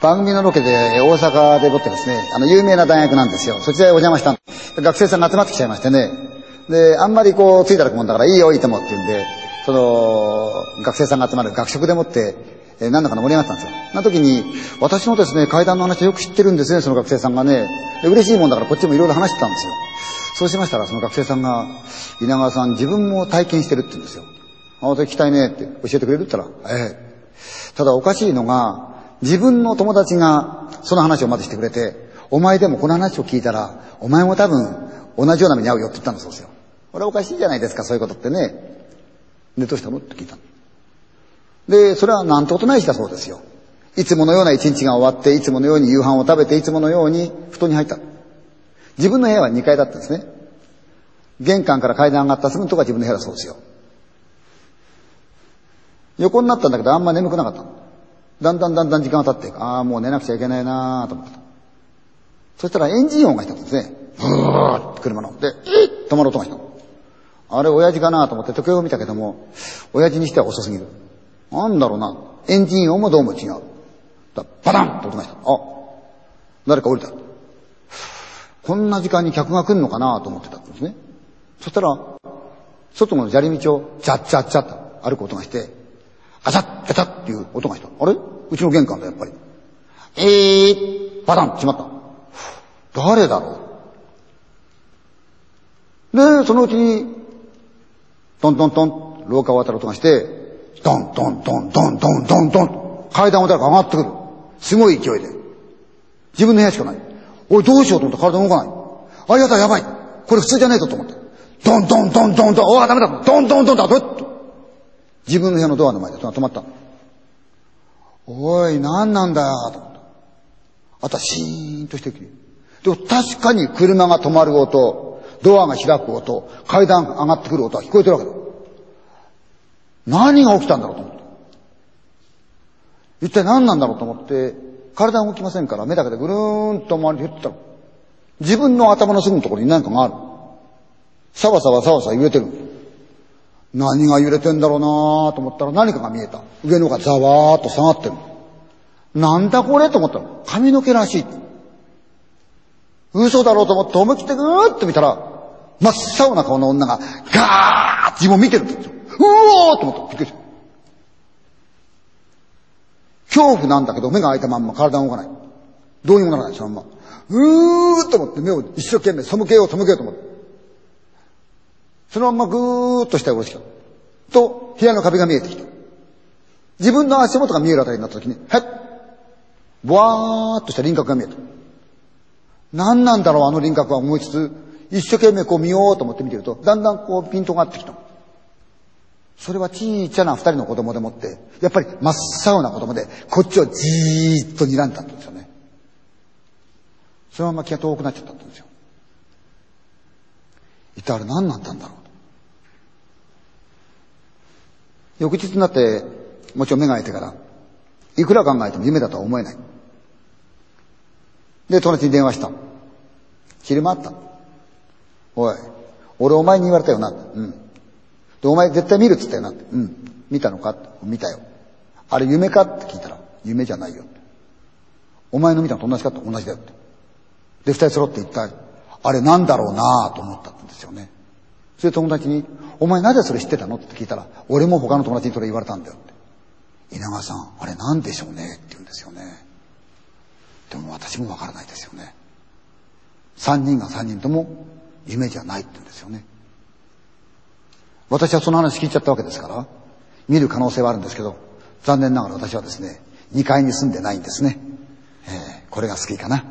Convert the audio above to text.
番組のロケで大阪でもってですね、あの、有名な大学なんですよ。そちらへお邪魔した学生さんが集まってきちゃいましてね。で、あんまりこう、ついたらくもんだから、いいよ、いいともって言うんで、その、学生さんが集まる学食でもって、えー、何だかの盛り上がったんですよ。な時に、私のですね、階段の話よく知ってるんですね、その学生さんがね。嬉しいもんだからこっちもいろいろ話してたんですよ。そうしましたら、その学生さんが、稲川さん自分も体験してるって言うんですよ。あ、私聞きたいねって教えてくれるって言ったら、ええただおかしいのが、自分の友達がその話をまずしてくれて、お前でもこの話を聞いたら、お前も多分同じような目に遭うよって言ったんだそうですよ。これはおかしいじゃないですか、そういうことってね。で、どうしたの？って聞いたで、それはなんてことない日だそうですよ。いつものような一日が終わって、いつものように夕飯を食べて、いつものように布団に入った。自分の部屋は2階だったんですね。玄関から階段上がったすぐのとこが自分の部屋だそうですよ。横になったんだけどあんま眠くなかっただんだんだんだん時間が経って、ああ、もう寝なくちゃいけないなと思った。そしたらエンジン音がしたんですね。ブーって車の。で、え止まる音がした。あれ親父かなと思って時計を見たけども、親父にしては遅すぎる。なんだろうな。エンジン音もどうも違う。だバタンと音がした。あ、誰か降りた。こんな時間に客が来るのかなと思ってたんですね。そしたら、外の砂利道をチャッチャッチャッと歩く音がして、あちゃっ、ペタっていう音がした。あれ？うちの玄関だ、やっぱり。えー、バタンしまった。誰だろう？で、そのうちに、トントントン、廊下を渡る音がして、ドンドンドンドンドンドンドン、階段を誰か上がってくる。すごい勢いで。自分の部屋しかない。おい、どうしようと思って体動かない。あ、やだ、やばい。これ普通じゃねえぞと思って。ドンドンドンドンドン、おい、ダメだ。ドンドンドンだ、どっと。自分の部屋のドアの前で止まったの。おい、何なんだよ、と思った。あとはシーンとしてきて。でも確かに車が止まる音、ドアが開く音、階段上がってくる音は聞こえてるわけだ。何が起きたんだろうと思って。一体何なんだろうと思って、体動きませんから目だけでぐるーんと回りて言ったら、自分の頭のすぐのところに何かがある。さわさわさわさわ揺れてる。何が揺れてんだろうなと思ったら何かが見えた。上のがざわーっと下がってる。なんだこれと思ったら髪の毛らしい。嘘だろうと思って思い切ってぐーっと見たら、真っ青な顔の女がガーッ自分を見てるんですよ。うおーと思った。びっくりした。恐怖なんだけど目が開いたまんま体が動かない。どうにもならない、そのまま。うーっと思って目を一生懸命背けよう背けようと思って。そのままぐーっと下へ下ろしてきた。と、部屋の壁が見えてきた。自分の足元が見えるあたりになった時に、へっぼわーっとした輪郭が見えた。何なんだろう、あの輪郭は思いつつ、一生懸命こう見ようと思って見てると、だんだんこうピントが合ってきた。それはちいちゃな二人の子供でもって、やっぱり真っ青な子供で、こっちをじーっと睨んだんですよね。そのまま気が遠くなっちゃったんですよ。一体あれ何なんだろう翌日になって、もちろん目が開いてから、いくら考えても夢だとは思えない。で、友達に電話した。昼間あった。おい、俺お前に言われたよな。うん。で、お前絶対見るっつったよな。うん。見たのか？見たよ。あれ夢か？って聞いたら、夢じゃないよ。お前の見たのと同じか？って同じだよって。で、二人揃って一体、あれなんだろうな？と思ったんですよね。それで友達に、お前なぜそれ知ってたの？って聞いたら、俺も他の友達にそれ言われたんだよって。稲川さん、あれなんでしょうね？って言うんですよね。でも私もわからないですよね。三人が三人とも夢じゃないって言うんですよね。私はその話聞いちゃったわけですから、見る可能性はあるんですけど、残念ながら私はですね、2階に住んでないんですね。えー、これが好きかな。